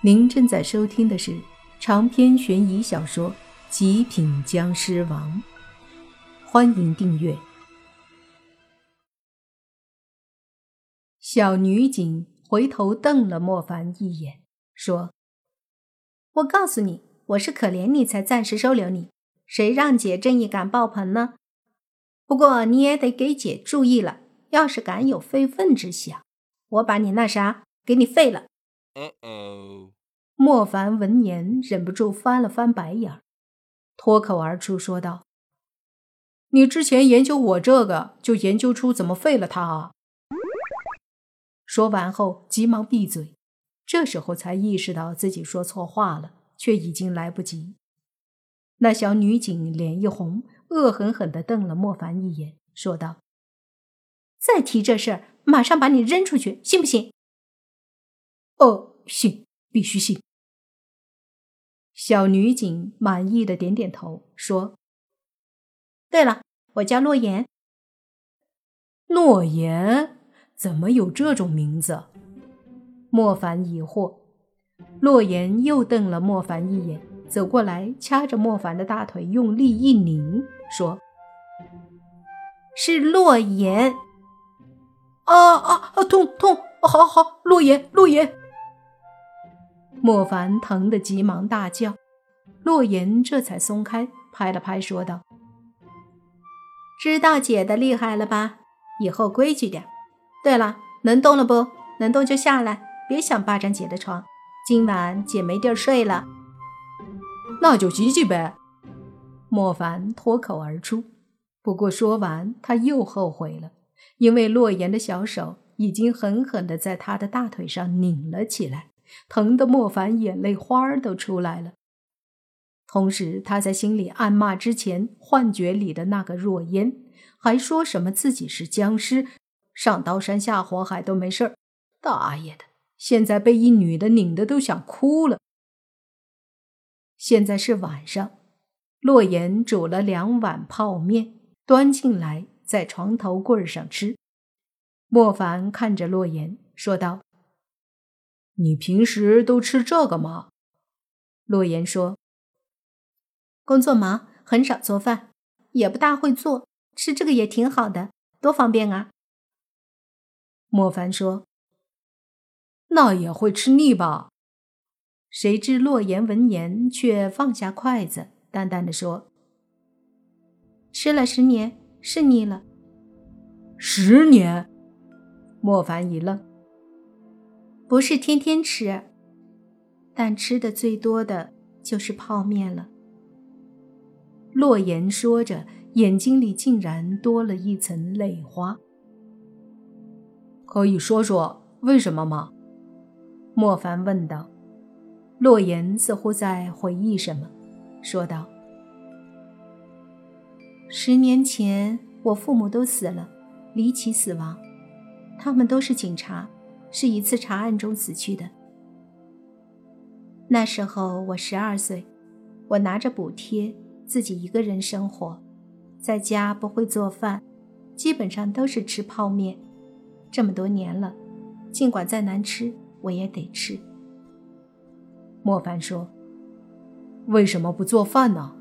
您正在收听的是长篇悬疑小说《极品僵尸王》，欢迎订阅。小女警回头瞪了莫凡一眼，说：“我告诉你，我是可怜你才暂时收留你，谁让姐正义感爆棚呢？不过你也得给姐注意了，要是敢有非分之想，我把你那啥给你废了。”莫凡闻言忍不住翻了翻白眼，脱口而出说道：“你之前研究我这个，就研究出怎么废了他啊？”说完后，急忙闭嘴。这时候才意识到自己说错话了，却已经来不及。那小女警脸一红，恶狠狠地瞪了莫凡一眼，说道：“再提这事儿，马上把你扔出去，信不信？”哦，信，必须信。小女警满意的点点头，说：“对了，我叫洛言。”洛言？怎么有这种名字？莫凡疑惑。洛言又瞪了莫凡一眼，走过来掐着莫凡的大腿，用力一拧，说：“是洛言。”啊啊啊！痛痛！好好，洛言，洛言。莫凡疼得急忙大叫，洛言这才松开，拍了拍，说道：“知道姐的厉害了吧？以后规矩点。对了，能动了不能动就下来，别想霸占姐的床。今晚姐没地儿睡了。”那就挤挤呗。莫凡脱口而出，不过说完他又后悔了，因为洛言的小手已经狠狠地在他的大腿上拧了起来。疼得莫凡眼泪花儿都出来了，同时他在心里暗骂之前幻觉里的那个若烟，还说什么自己是僵尸，上刀山下火海都没事儿。大爷的，现在被一女的拧得都想哭了。现在是晚上，洛言煮了两碗泡面，端进来在床头柜上吃。莫凡看着洛言说道。你平时都吃这个吗？洛言说：“工作忙，很少做饭，也不大会做，吃这个也挺好的，多方便啊。”莫凡说：“那也会吃腻吧？”谁知洛言闻言却放下筷子，淡淡的说：“吃了十年，是腻了。”十年？莫凡一愣。不是天天吃，但吃的最多的就是泡面了。洛言说着，眼睛里竟然多了一层泪花。可以说说为什么吗？莫凡问道。洛言似乎在回忆什么，说道：“十年前，我父母都死了，离奇死亡，他们都是警察。”是一次查案中死去的。那时候我十二岁，我拿着补贴自己一个人生活，在家不会做饭，基本上都是吃泡面。这么多年了，尽管再难吃，我也得吃。莫凡说：“为什么不做饭呢？”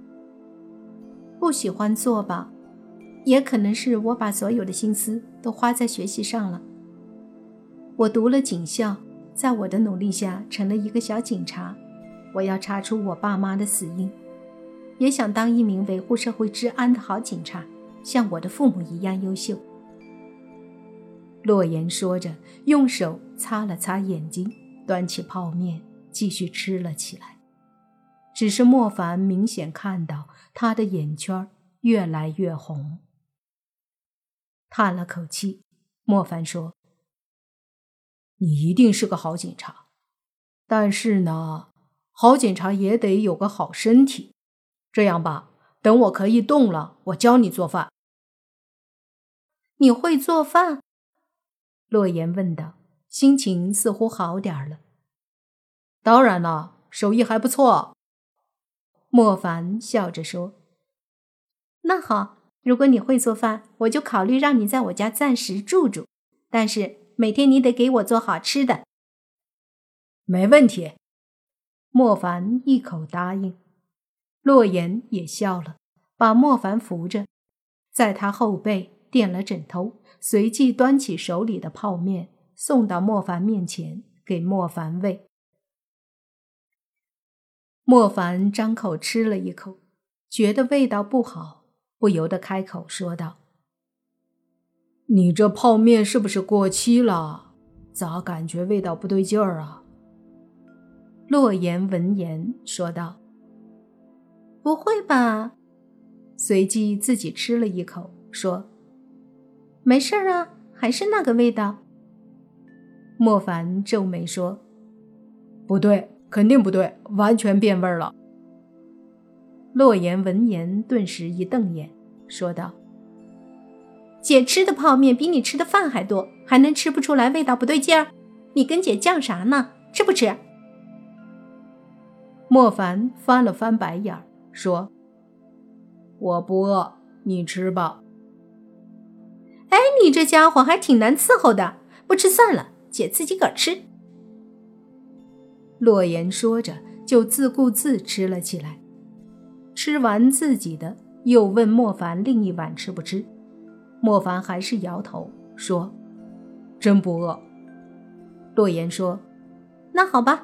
不喜欢做吧，也可能是我把所有的心思都花在学习上了。我读了警校，在我的努力下成了一个小警察。我要查出我爸妈的死因，也想当一名维护社会治安的好警察，像我的父母一样优秀。洛言说着，用手擦了擦眼睛，端起泡面继续吃了起来。只是莫凡明显看到他的眼圈越来越红。叹了口气，莫凡说。你一定是个好警察，但是呢，好警察也得有个好身体。这样吧，等我可以动了，我教你做饭。你会做饭？洛言问道，心情似乎好点了。当然了，手艺还不错。莫凡笑着说：“那好，如果你会做饭，我就考虑让你在我家暂时住住。但是……”每天你得给我做好吃的，没问题。莫凡一口答应。洛言也笑了，把莫凡扶着，在他后背垫了枕头，随即端起手里的泡面送到莫凡面前，给莫凡喂。莫凡张口吃了一口，觉得味道不好，不由得开口说道：“你这泡面是不是过期了？咋感觉味道不对劲儿啊？”洛言闻言说道：“不会吧？”随即自己吃了一口，说：“没事啊，还是那个味道。”莫凡皱眉说：“不对，肯定不对，完全变味了。”洛言闻言顿时一瞪眼，说道：“姐吃的泡面比你吃的饭还多，还能吃不出来味道不对劲儿？你跟姐犟啥呢？吃不吃？”莫凡翻了翻白眼儿，说：“我不饿，你吃吧。”哎，你这家伙还挺难伺候的，不吃算了，姐自己个儿吃。洛言说着，就自顾自吃了起来。吃完自己的，又问莫凡另一碗吃不吃。莫凡还是摇头说：“真不饿。”洛言说：“那好吧。”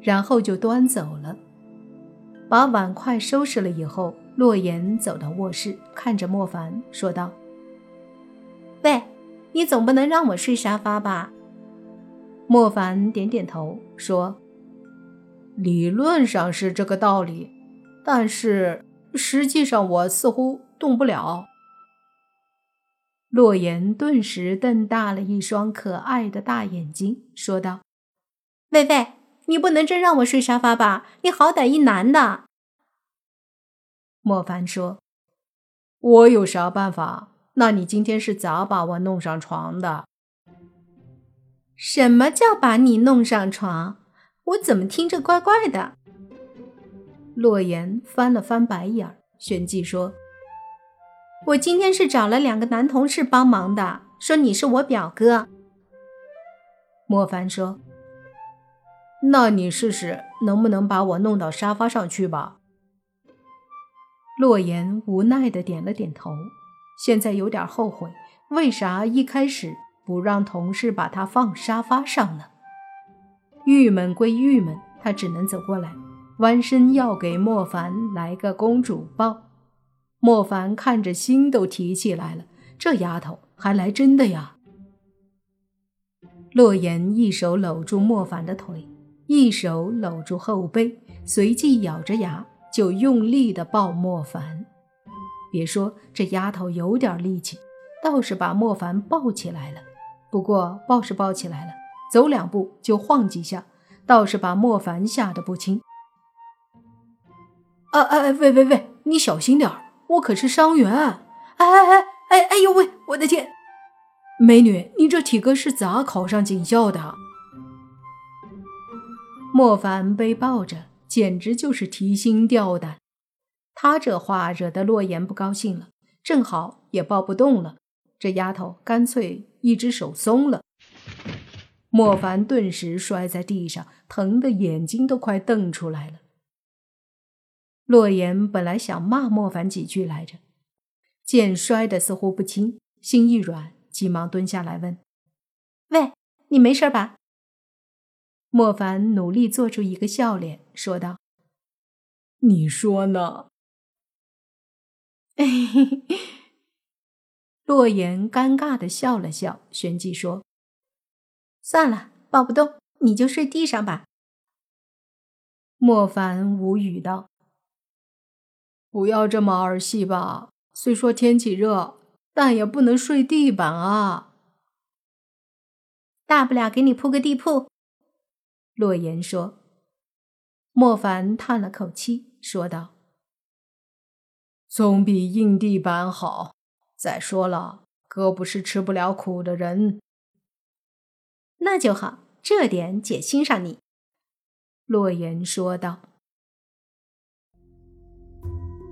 然后就端走了，把碗筷收拾了以后，洛言走到卧室，看着莫凡说道：“喂，你总不能让我睡沙发吧？”莫凡点点头说：“理论上是这个道理，但是实际上我似乎动不了。”洛言顿时瞪大了一双可爱的大眼睛，说道：“喂喂。”你不能真让我睡沙发吧？你好歹一男的。莫凡说：“我有啥办法？那你今天是咋把我弄上床的？”什么叫把你弄上床？我怎么听着怪怪的？洛言翻了翻白眼，旋即说：“我今天是找了两个男同事帮忙的，说你是我表哥。”莫凡说。那你试试能不能把我弄到沙发上去吧。洛言无奈的点了点头，现在有点后悔，为啥一开始不让同事把他放沙发上呢？郁闷归郁闷，他只能走过来，弯身要给莫凡来个公主抱。莫凡看着心都提起来了，这丫头还来真的呀！洛言一手搂住莫凡的腿。一手搂住后背，随即咬着牙就用力的抱莫凡。别说这丫头有点力气，倒是把莫凡抱起来了。不过抱是抱起来了，走两步就晃几下，倒是把莫凡吓得不轻。哎哎哎，喂喂喂，你小心点儿我可是伤员。哎哎哎哎哎呦喂，我的天！美女，你这体格是咋考上警校的？莫凡被抱着，简直就是提心吊胆。他这话惹得洛言不高兴了，正好也抱不动了。这丫头干脆一只手松了，莫凡顿时摔在地上，疼得眼睛都快瞪出来了。洛言本来想骂莫凡几句来着，见摔得似乎不轻，心一软，急忙蹲下来问：“喂，你没事吧？”莫凡努力做出一个笑脸，说道：“你说呢？”洛言尴尬的笑了笑，旋即说：“算了，抱不动，你就睡地上吧。”莫凡无语道：“不要这么儿戏吧，虽说天气热，但也不能睡地板啊。大不了给你铺个地铺。”洛言说：“莫凡叹了口气，说道：‘总比硬地板好。再说了，哥不是吃不了苦的人。’那就好，这点姐欣赏你。”洛言说道。